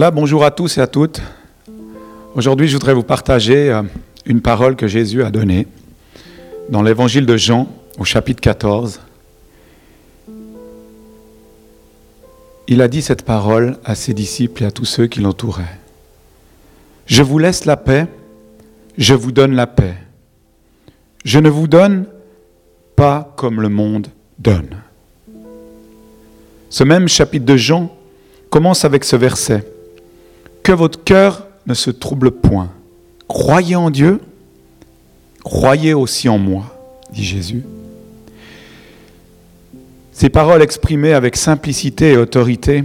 Bonjour à tous et à toutes. Aujourd'hui, je voudrais vous partager euh, une parole que Jésus a donnée dans l'évangile de Jean au chapitre 14. Il a dit cette parole à ses disciples et à tous ceux qui l'entouraient. Je vous laisse la paix, je vous donne la paix. Je ne vous donne pas comme le monde donne. Ce même chapitre de Jean commence avec ce verset. Que votre cœur ne se trouble point. Croyez en Dieu, croyez aussi en moi, dit Jésus. Ces paroles exprimées avec simplicité et autorité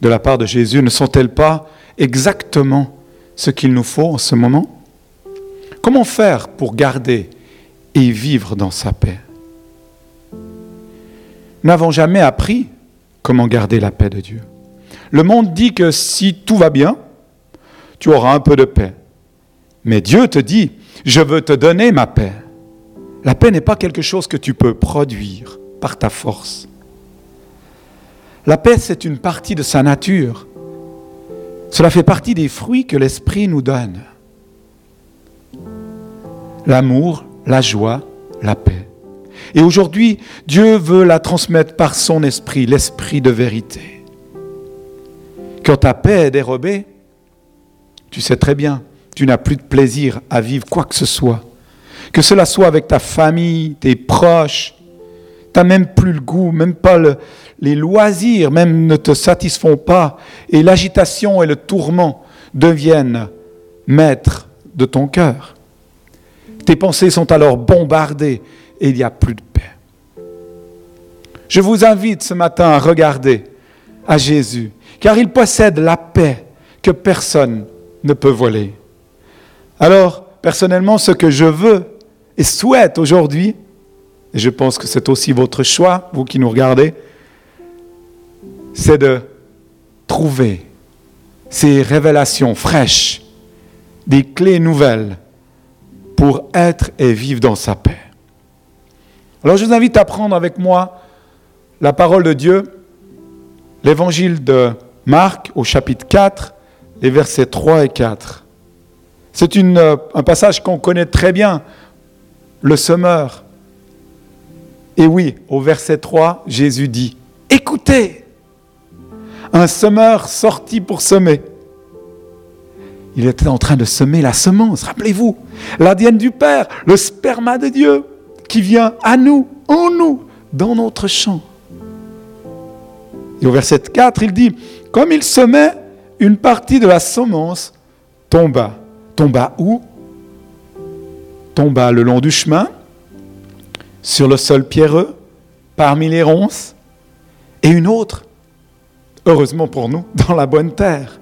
de la part de Jésus ne sont-elles pas exactement ce qu'il nous faut en ce moment? Comment faire pour garder et vivre dans sa paix? Nous n'avons jamais appris comment garder la paix de Dieu. Le monde dit que si tout va bien, tu auras un peu de paix. Mais Dieu te dit, je veux te donner ma paix. La paix n'est pas quelque chose que tu peux produire par ta force. La paix, c'est une partie de sa nature. Cela fait partie des fruits que l'Esprit nous donne. L'amour, la joie, la paix. Et aujourd'hui, Dieu veut la transmettre par son esprit, l'esprit de vérité. Quand ta paix est dérobée, tu sais très bien, tu n'as plus de plaisir à vivre quoi que ce soit. Que cela soit avec ta famille, tes proches, tu n'as même plus le goût, même pas les loisirs, même ne te satisfont pas. Et l'agitation et le tourment deviennent maîtres de ton cœur. Tes pensées sont alors bombardées et il n'y a plus de paix. Je vous invite ce matin à regarder à Jésus, car il possède la paix que personne ne peut voler. Alors, personnellement, ce que je veux et souhaite aujourd'hui, et je pense que c'est aussi votre choix, vous qui nous regardez, c'est de trouver ces révélations fraîches, des clés nouvelles pour être et vivre dans sa paix. Alors je vous invite à prendre avec moi la parole de Dieu, l'évangile de Marc au chapitre 4, les versets 3 et 4. C'est euh, un passage qu'on connaît très bien, le semeur. Et oui, au verset 3, Jésus dit, écoutez, un semeur sorti pour semer. Il était en train de semer la semence, rappelez-vous, l'ADN du Père, le sperma de Dieu qui vient à nous, en nous, dans notre champ. Et au verset 4, il dit, comme il semait, une partie de la semence tomba. Tomba où? Tomba le long du chemin, sur le sol pierreux, parmi les ronces, et une autre, heureusement pour nous, dans la bonne terre.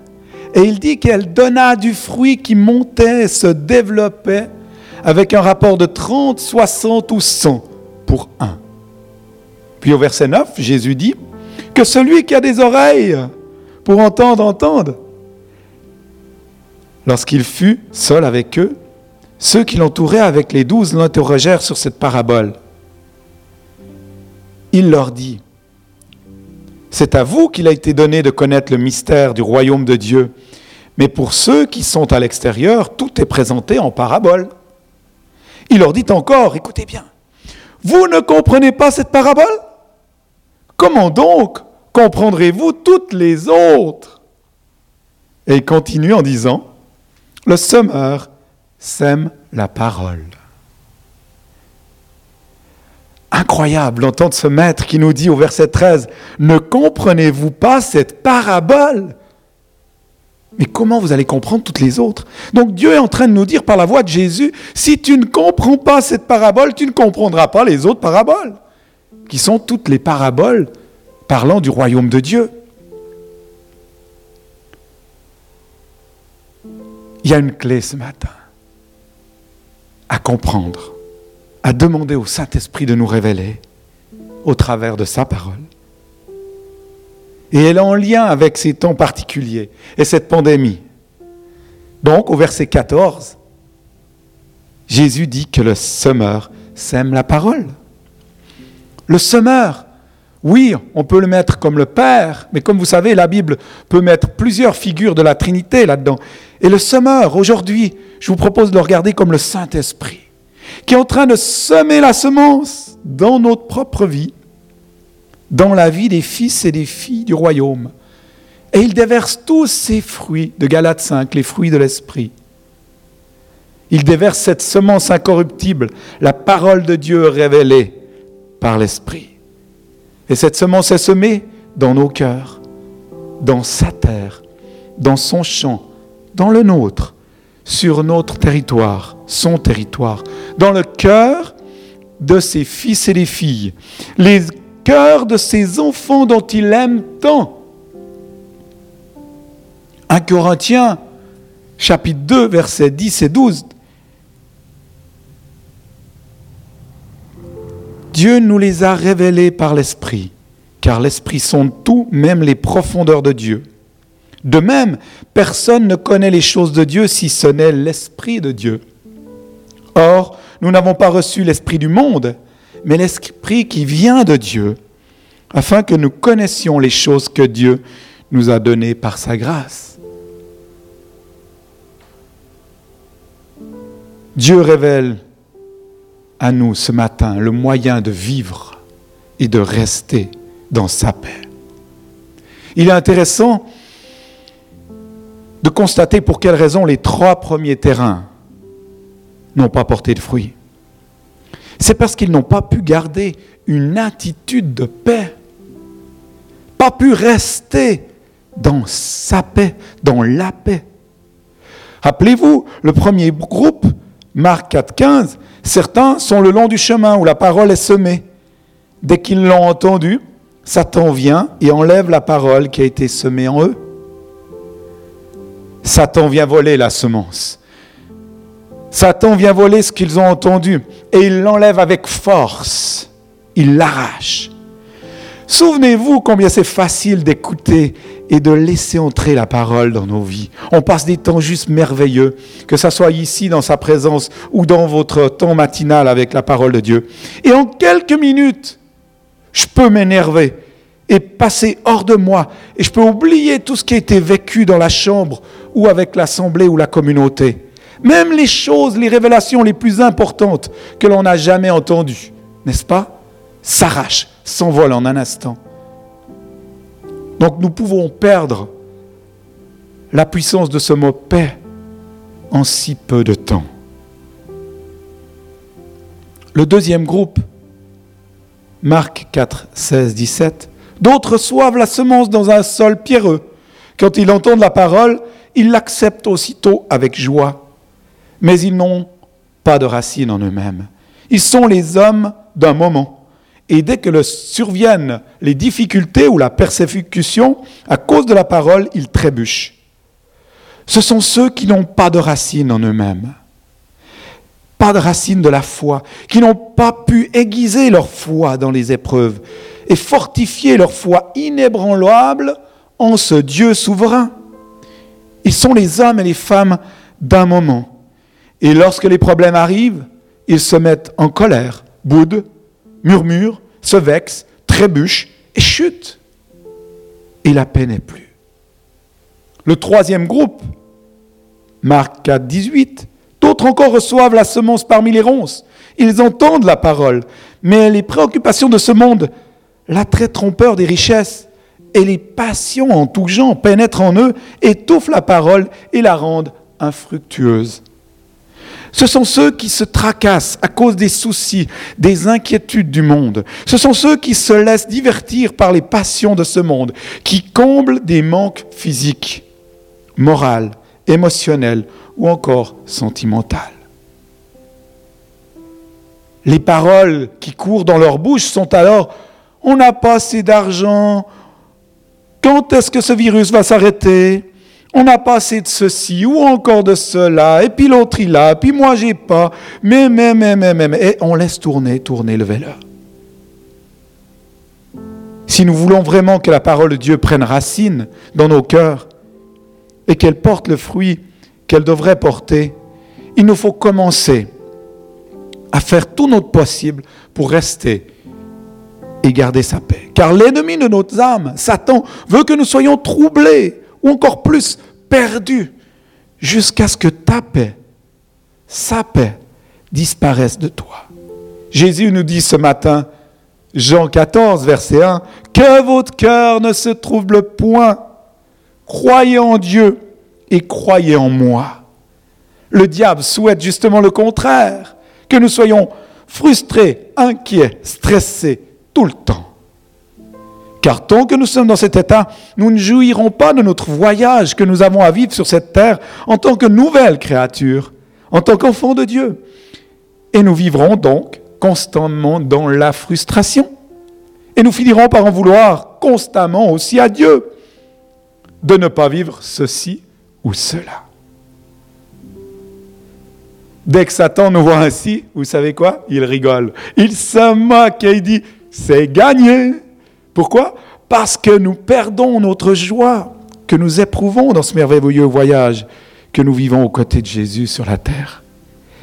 Et il dit qu'elle donna du fruit qui montait, se développait, avec un rapport de 30, 60 ou 100 pour un. Puis au verset 9, Jésus dit que celui qui a des oreilles pour entendre, entende. Lorsqu'il fut seul avec eux, ceux qui l'entouraient avec les douze l'interrogèrent sur cette parabole. Il leur dit, c'est à vous qu'il a été donné de connaître le mystère du royaume de Dieu, mais pour ceux qui sont à l'extérieur, tout est présenté en parabole. Il leur dit encore, écoutez bien, vous ne comprenez pas cette parabole? Comment donc comprendrez-vous toutes les autres? Et il continue en disant, le semeur sème la parole. Incroyable d'entendre ce maître qui nous dit au verset 13, ne comprenez-vous pas cette parabole? Mais comment vous allez comprendre toutes les autres? Donc Dieu est en train de nous dire par la voix de Jésus, si tu ne comprends pas cette parabole, tu ne comprendras pas les autres paraboles, qui sont toutes les paraboles parlant du royaume de Dieu. Il y a une clé ce matin à comprendre, à demander au Saint-Esprit de nous révéler au travers de sa parole. Et elle est en lien avec ces temps particuliers et cette pandémie. Donc, au verset 14, Jésus dit que le semeur sème la parole. Le semeur Oui, on peut le mettre comme le Père, mais comme vous savez, la Bible peut mettre plusieurs figures de la Trinité là-dedans. Et le semeur, aujourd'hui, je vous propose de le regarder comme le Saint-Esprit, qui est en train de semer la semence dans notre propre vie, dans la vie des fils et des filles du royaume. Et il déverse tous ces fruits de Galates 5, les fruits de l'Esprit. Il déverse cette semence incorruptible, la parole de Dieu révélée par l'Esprit. Et cette semence est semée dans nos cœurs, dans sa terre, dans son champ, dans le nôtre, sur notre territoire, son territoire, dans le cœur de ses fils et des filles, les cœurs de ses enfants dont il aime tant. 1 Corinthiens, chapitre 2, versets 10 et 12. Dieu nous les a révélés par l'Esprit, car l'Esprit sonde tout, même les profondeurs de Dieu. De même, personne ne connaît les choses de Dieu si ce n'est l'Esprit de Dieu. Or, nous n'avons pas reçu l'Esprit du monde, mais l'Esprit qui vient de Dieu, afin que nous connaissions les choses que Dieu nous a données par sa grâce. Dieu révèle à nous ce matin le moyen de vivre et de rester dans sa paix. Il est intéressant de constater pour quelles raisons les trois premiers terrains n'ont pas porté de fruits. C'est parce qu'ils n'ont pas pu garder une attitude de paix, pas pu rester dans sa paix, dans la paix. Rappelez-vous, le premier groupe, Marc 4.15, Certains sont le long du chemin où la parole est semée. Dès qu'ils l'ont entendue, Satan vient et enlève la parole qui a été semée en eux. Satan vient voler la semence. Satan vient voler ce qu'ils ont entendu et il l'enlève avec force. Il l'arrache. Souvenez-vous combien c'est facile d'écouter et de laisser entrer la parole dans nos vies. On passe des temps juste merveilleux, que ce soit ici dans sa présence ou dans votre temps matinal avec la parole de Dieu. Et en quelques minutes, je peux m'énerver et passer hors de moi et je peux oublier tout ce qui a été vécu dans la chambre ou avec l'assemblée ou la communauté. Même les choses, les révélations les plus importantes que l'on n'a jamais entendues, n'est-ce pas, s'arrachent, s'envolent en un instant. Donc nous pouvons perdre la puissance de ce mot paix en si peu de temps. Le deuxième groupe, Marc 4, 16, 17, d'autres reçoivent la semence dans un sol pierreux. Quand ils entendent la parole, ils l'acceptent aussitôt avec joie, mais ils n'ont pas de racines en eux-mêmes. Ils sont les hommes d'un moment. Et dès que le surviennent les difficultés ou la persécution, à cause de la parole, ils trébuchent. Ce sont ceux qui n'ont pas de racines en eux-mêmes, pas de racines de la foi, qui n'ont pas pu aiguiser leur foi dans les épreuves et fortifier leur foi inébranlable en ce Dieu souverain. Ils sont les hommes et les femmes d'un moment. Et lorsque les problèmes arrivent, ils se mettent en colère, boudent, murmure, se vexe, trébuche et chute. Et la paix n'est plus. Le troisième groupe, Marc 4, 18, d'autres encore reçoivent la semence parmi les ronces. Ils entendent la parole, mais les préoccupations de ce monde, l'attrait trompeur des richesses et les passions en tout genre pénètrent en eux, étouffent la parole et la rendent infructueuse. Ce sont ceux qui se tracassent à cause des soucis, des inquiétudes du monde. Ce sont ceux qui se laissent divertir par les passions de ce monde, qui comblent des manques physiques, moraux, émotionnels ou encore sentimentaux. Les paroles qui courent dans leur bouche sont alors on n'a pas assez d'argent, quand est-ce que ce virus va s'arrêter? On n'a pas assez de ceci ou encore de cela, et puis l'autre il a, puis moi j'ai pas, mais, mais, mais, mais, mais, et on laisse tourner, tourner le vélo. Si nous voulons vraiment que la parole de Dieu prenne racine dans nos cœurs et qu'elle porte le fruit qu'elle devrait porter, il nous faut commencer à faire tout notre possible pour rester et garder sa paix. Car l'ennemi de notre âme, Satan, veut que nous soyons troublés ou encore plus perdus jusqu'à ce que ta paix, sa paix, disparaisse de toi. Jésus nous dit ce matin, Jean 14, verset 1, que votre cœur ne se trouble point. Croyez en Dieu et croyez en moi. Le diable souhaite justement le contraire, que nous soyons frustrés, inquiets, stressés tout le temps. Car tant que nous sommes dans cet état, nous ne jouirons pas de notre voyage que nous avons à vivre sur cette terre en tant que nouvelle créature, en tant qu'enfant de Dieu. Et nous vivrons donc constamment dans la frustration. Et nous finirons par en vouloir constamment aussi à Dieu de ne pas vivre ceci ou cela. Dès que Satan nous voit ainsi, vous savez quoi? Il rigole. Il se moque et il dit, c'est gagné. Pourquoi? Parce que nous perdons notre joie que nous éprouvons dans ce merveilleux voyage que nous vivons aux côtés de Jésus sur la terre.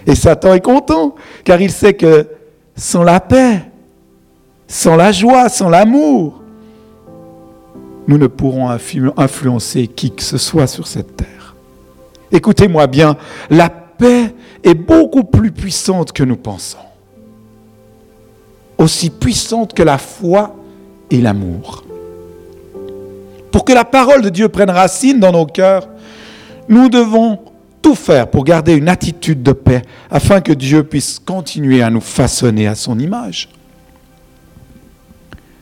Et Satan est content, car il sait que sans la paix, sans la joie, sans l'amour, nous ne pourrons influencer qui que ce soit sur cette terre. Écoutez-moi bien, la paix est beaucoup plus puissante que nous pensons. Aussi puissante que la foi et l'amour. Pour que la parole de Dieu prenne racine dans nos cœurs, nous devons tout faire pour garder une attitude de paix afin que Dieu puisse continuer à nous façonner à son image.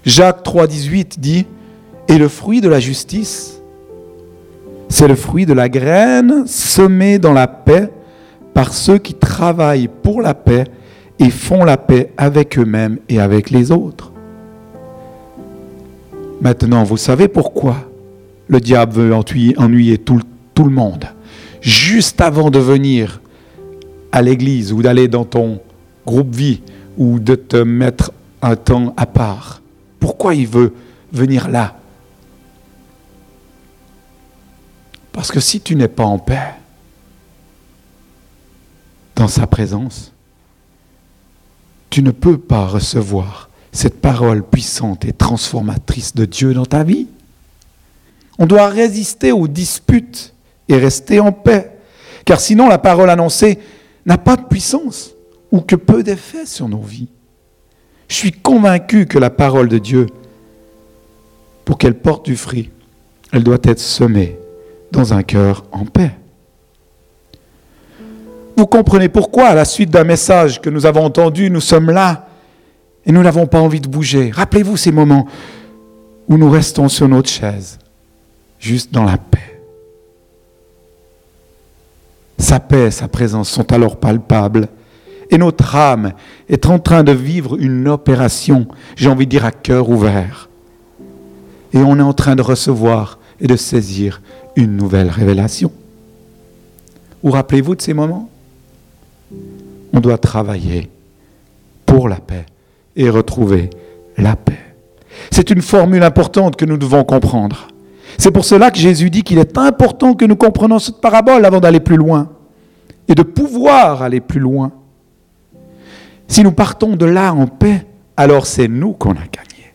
Jacques 3,18 dit Et le fruit de la justice, c'est le fruit de la graine semée dans la paix par ceux qui travaillent pour la paix et font la paix avec eux-mêmes et avec les autres. Maintenant, vous savez pourquoi le diable veut ennuyer, tout, le monde. Juste avant de venir à l'église ou d'aller dans ton groupe vie ou de te mettre un temps à part. Pourquoi il veut venir là? Parce que si tu n'es pas en paix dans sa présence, tu ne peux pas recevoir cette parole puissante et transformatrice de Dieu dans ta vie. On doit résister aux disputes et rester en paix, car sinon la parole annoncée n'a pas de puissance ou que peu d'effet sur nos vies. Je suis convaincu que la parole de Dieu, pour qu'elle porte du fruit, elle doit être semée dans un cœur en paix. Vous comprenez pourquoi, à la suite d'un message que nous avons entendu, nous sommes là et nous n'avons pas envie de bouger. Rappelez-vous ces moments où nous restons sur notre chaise, juste dans la paix. Sa paix et sa présence sont alors palpables. Et notre âme est en train de vivre une opération, j'ai envie de dire à cœur ouvert. Et on est en train de recevoir et de saisir une nouvelle révélation. Vous rappelez-vous de ces moments? On doit travailler pour la paix et retrouver la paix. C'est une formule importante que nous devons comprendre. C'est pour cela que Jésus dit qu'il est important que nous comprenions cette parabole avant d'aller plus loin et de pouvoir aller plus loin. Si nous partons de là en paix, alors c'est nous qu'on a gagné.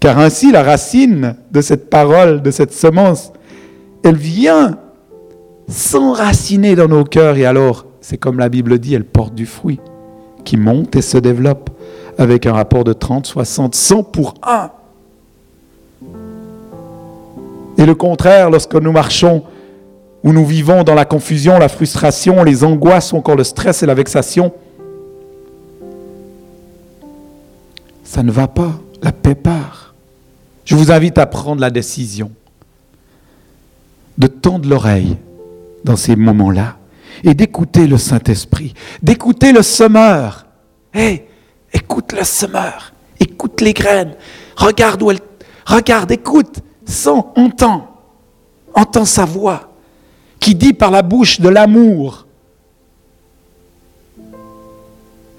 Car ainsi la racine de cette parole, de cette semence, elle vient s'enraciner dans nos cœurs et alors, c'est comme la Bible dit, elle porte du fruit qui monte et se développe avec un rapport de 30, 60, 100 pour 1. Et le contraire, lorsque nous marchons, où nous vivons dans la confusion, la frustration, les angoisses encore le stress et la vexation, ça ne va pas, la paix part. Je vous invite à prendre la décision de tendre l'oreille dans ces moments-là et d'écouter le Saint-Esprit, d'écouter le semeur. Hé, Écoute le semeur, écoute les graines, regarde où elle, regarde, écoute, sens, entends, entends sa voix qui dit par la bouche de l'amour.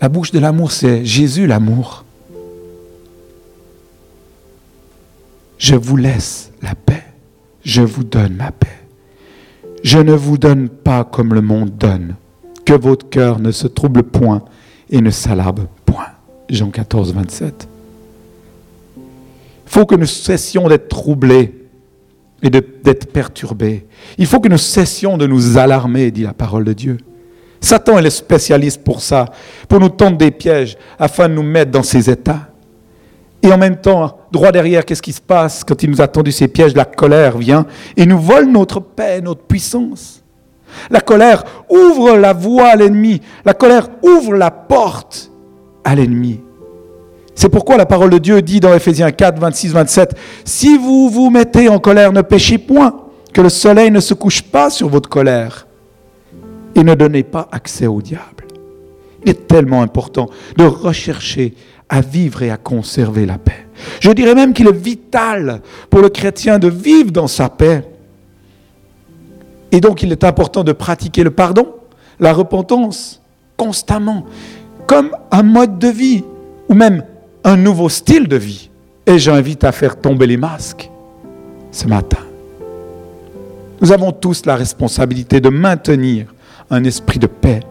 La bouche de l'amour, c'est Jésus l'amour. Je vous laisse la paix, je vous donne ma paix. Je ne vous donne pas comme le monde donne, que votre cœur ne se trouble point et ne s'alarme Jean 14, 27. faut que nous cessions d'être troublés et d'être perturbés. Il faut que nous cessions de nous alarmer, dit la parole de Dieu. Satan est le spécialiste pour ça, pour nous tendre des pièges afin de nous mettre dans ces états. Et en même temps, droit derrière, qu'est-ce qui se passe quand il nous a tendu ces pièges? La colère vient et nous vole notre paix, notre puissance. La colère ouvre la voie à l'ennemi. La colère ouvre la porte à l'ennemi. C'est pourquoi la parole de Dieu dit dans Ephésiens 4, 26, 27, Si vous vous mettez en colère, ne péchez point, que le soleil ne se couche pas sur votre colère, et ne donnez pas accès au diable. Il est tellement important de rechercher à vivre et à conserver la paix. Je dirais même qu'il est vital pour le chrétien de vivre dans sa paix. Et donc il est important de pratiquer le pardon, la repentance, constamment, comme un mode de vie, ou même un nouveau style de vie. Et j'invite à faire tomber les masques ce matin. Nous avons tous la responsabilité de maintenir un esprit de paix,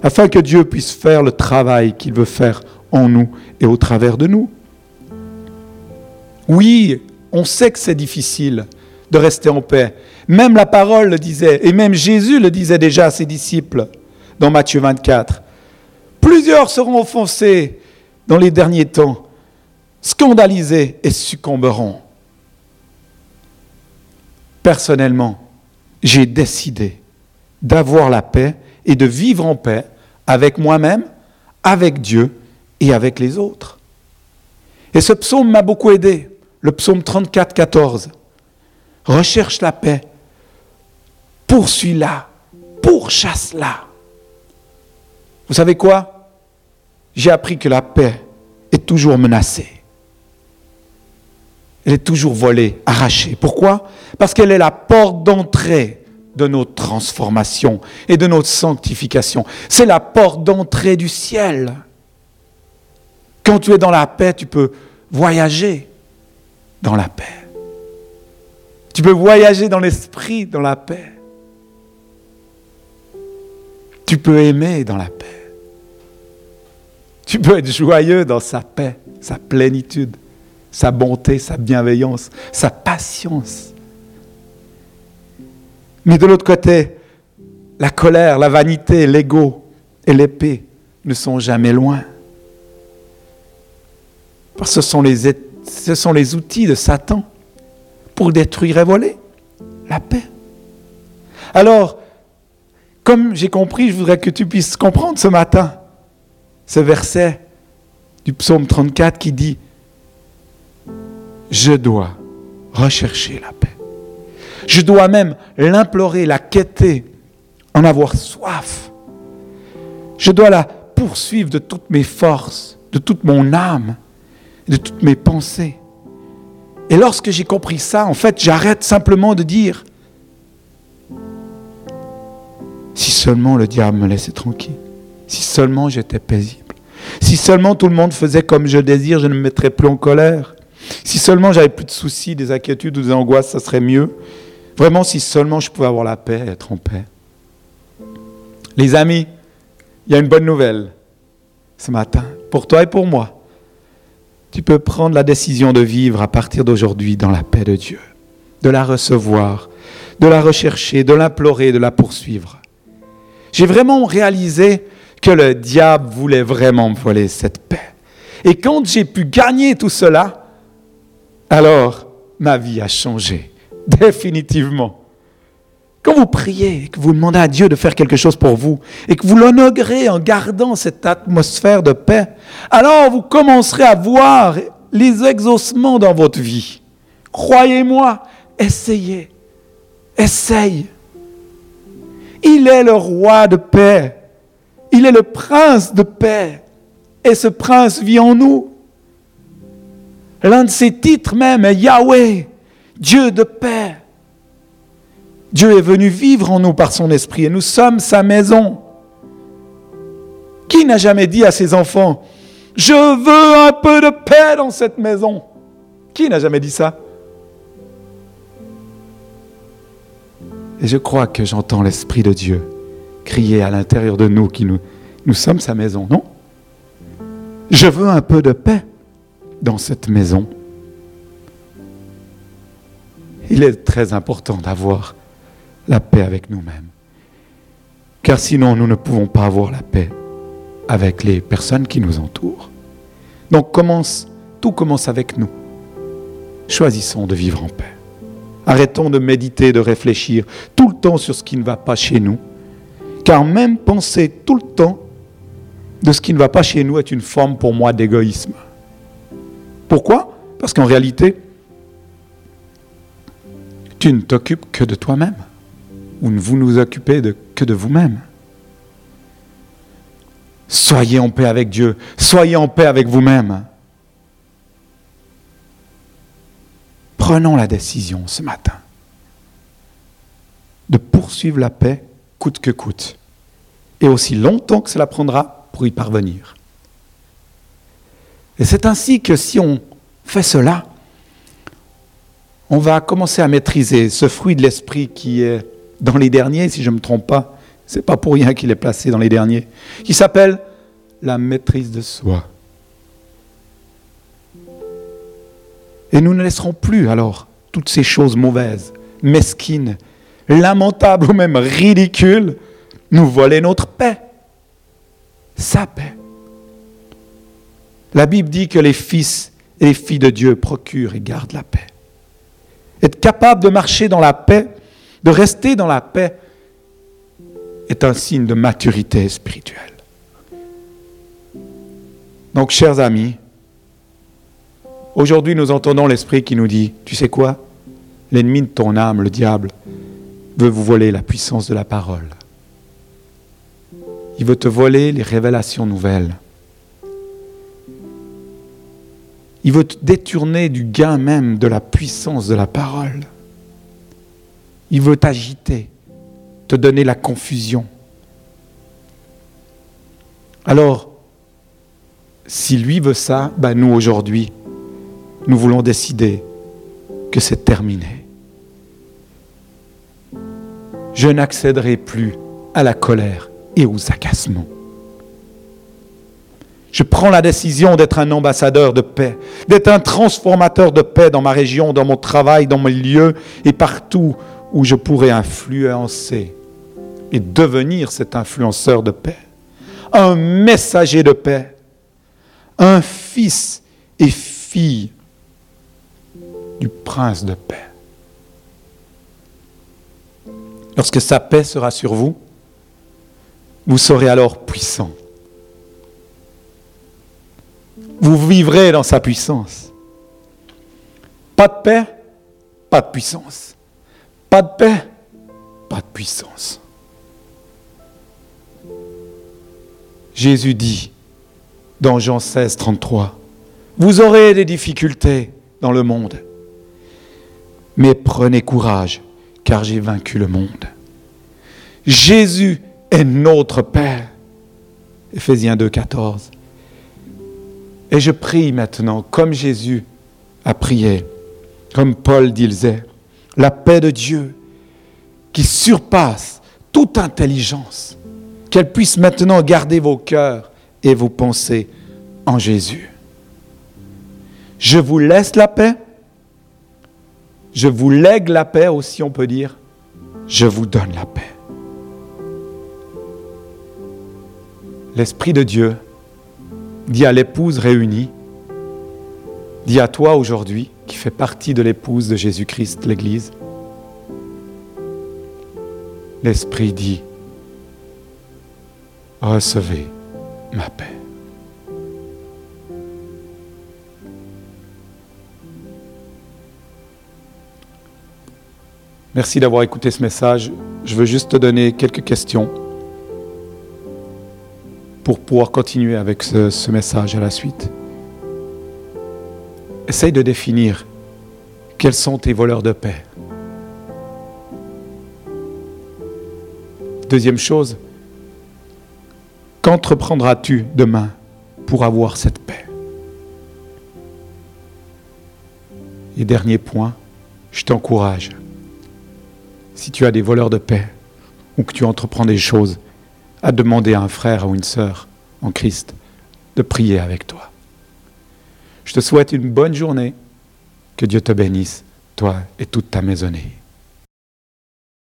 afin que Dieu puisse faire le travail qu'il veut faire en nous et au travers de nous. Oui, on sait que c'est difficile de rester en paix. Même la parole le disait, et même Jésus le disait déjà à ses disciples dans Matthieu 24. Plusieurs seront offensés dans les derniers temps, scandalisés et succomberont. Personnellement, j'ai décidé d'avoir la paix et de vivre en paix avec moi-même, avec Dieu et avec les autres. Et ce psaume m'a beaucoup aidé, le psaume 34, 14. Recherche la paix, poursuis-la, pourchasse-la. Vous savez quoi? J'ai appris que la paix est toujours menacée. Elle est toujours volée, arrachée. Pourquoi? Parce qu'elle est la porte d'entrée de notre transformation et de notre sanctification. C'est la porte d'entrée du ciel. Quand tu es dans la paix, tu peux voyager dans la paix. Tu peux voyager dans l'esprit, dans la paix. Tu peux aimer dans la paix. Tu peux être joyeux dans sa paix, sa plénitude, sa bonté, sa bienveillance, sa patience. Mais de l'autre côté, la colère, la vanité, l'ego et l'épée ne sont jamais loin. Parce que ce sont les, ce sont les outils de Satan pour détruire et voler la paix. Alors, comme j'ai compris, je voudrais que tu puisses comprendre ce matin ce verset du psaume 34 qui dit, je dois rechercher la paix. Je dois même l'implorer, la quêter, en avoir soif. Je dois la poursuivre de toutes mes forces, de toute mon âme, de toutes mes pensées. Et lorsque j'ai compris ça, en fait, j'arrête simplement de dire, si seulement le diable me laissait tranquille, si seulement j'étais paisible, si seulement tout le monde faisait comme je désire, je ne me mettrais plus en colère, si seulement j'avais plus de soucis, des inquiétudes ou des angoisses, ça serait mieux. Vraiment, si seulement je pouvais avoir la paix, être en paix. Les amis, il y a une bonne nouvelle ce matin, pour toi et pour moi. Tu peux prendre la décision de vivre à partir d'aujourd'hui dans la paix de Dieu, de la recevoir, de la rechercher, de l'implorer, de la poursuivre. J'ai vraiment réalisé que le diable voulait vraiment me voler cette paix. Et quand j'ai pu gagner tout cela, alors ma vie a changé. Définitivement. Quand vous priez et que vous demandez à Dieu de faire quelque chose pour vous et que vous l'honorez en gardant cette atmosphère de paix, alors vous commencerez à voir les exaucements dans votre vie. Croyez-moi, essayez, essaye. Il est le roi de paix. Il est le prince de paix. Et ce prince vit en nous. L'un de ses titres même est Yahweh. Dieu de paix. Dieu est venu vivre en nous par son esprit et nous sommes sa maison. Qui n'a jamais dit à ses enfants, je veux un peu de paix dans cette maison Qui n'a jamais dit ça? Et je crois que j'entends l'Esprit de Dieu crier à l'intérieur de nous qui nous, nous sommes sa maison, non? Je veux un peu de paix dans cette maison. il est très important d'avoir la paix avec nous-mêmes. Car sinon, nous ne pouvons pas avoir la paix avec les personnes qui nous entourent. Donc commence, tout commence avec nous. Choisissons de vivre en paix. Arrêtons de méditer, de réfléchir tout le temps sur ce qui ne va pas chez nous. Car même penser tout le temps de ce qui ne va pas chez nous est une forme pour moi d'égoïsme. Pourquoi? Parce qu'en réalité, tu ne t'occupes que de toi-même. Ou ne vous occupez de, que de vous-même. Soyez en paix avec Dieu. Soyez en paix avec vous-même. Prenons la décision ce matin de poursuivre la paix coûte que coûte. Et aussi longtemps que cela prendra pour y parvenir. Et c'est ainsi que si on fait cela, on va commencer à maîtriser ce fruit de l'esprit qui est dans les derniers, si je ne me trompe pas. C'est pas pour rien qu'il est placé dans les derniers, qui s'appelle la maîtrise de soi. Et nous ne laisserons plus alors toutes ces choses mauvaises, mesquines, lamentables ou même ridicules nous voler notre paix, sa paix. La Bible dit que les fils et les filles de Dieu procurent et gardent la paix. Être capable de marcher dans la paix, de rester dans la paix, est un signe de maturité spirituelle. Donc, chers amis, aujourd'hui nous entendons l'Esprit qui nous dit, tu sais quoi? L'ennemi de ton âme, le diable, veut vous voler la puissance de la parole. Il veut te voler les révélations nouvelles. Il veut te détourner du gain même de la puissance de la parole. Il veut t'agiter, te donner la confusion. Alors, si lui veut ça, ben nous aujourd'hui, nous voulons décider que c'est terminé. Je n'accéderai plus à la colère et aux agacements. Je prends la décision d'être un ambassadeur de paix, d'être un transformateur de paix dans ma région, dans mon travail, dans mes lieux et partout où je pourrais influencer et devenir cet influenceur de paix. Un messager de paix, un fils et fille du prince de paix. Lorsque sa paix sera sur vous, vous serez alors puissant vous vivrez dans sa puissance. Pas de paix, pas de puissance. Pas de paix, pas de puissance. Jésus dit dans Jean 16, 33, Vous aurez des difficultés dans le monde, mais prenez courage, car j'ai vaincu le monde. Jésus est notre Père. Éphésiens 2, 14. Et je prie maintenant, comme Jésus a prié, comme Paul disait, la paix de Dieu qui surpasse toute intelligence, qu'elle puisse maintenant garder vos cœurs et vos pensées en Jésus. Je vous laisse la paix, je vous lègue la paix aussi, on peut dire, je vous donne la paix. L'Esprit de Dieu dit à l'épouse réunie, dit à toi aujourd'hui, qui fais partie de l'épouse de Jésus-Christ, l'Église, l'Esprit dit, recevez ma paix. Merci d'avoir écouté ce message. Je veux juste te donner quelques questions pour pouvoir continuer avec ce, message à la suite. Essaye de définir quels sont tes voleurs de paix. Deuxième chose, qu'entreprendras-tu demain pour avoir cette paix? Et dernier point, je t'encourage, si tu as des voleurs de paix ou que tu entreprends des choses, à demander à un frère ou une sœur en Christ de prier avec toi. Je te souhaite une bonne journée. Que Dieu te bénisse toi et toute ta maisonnée.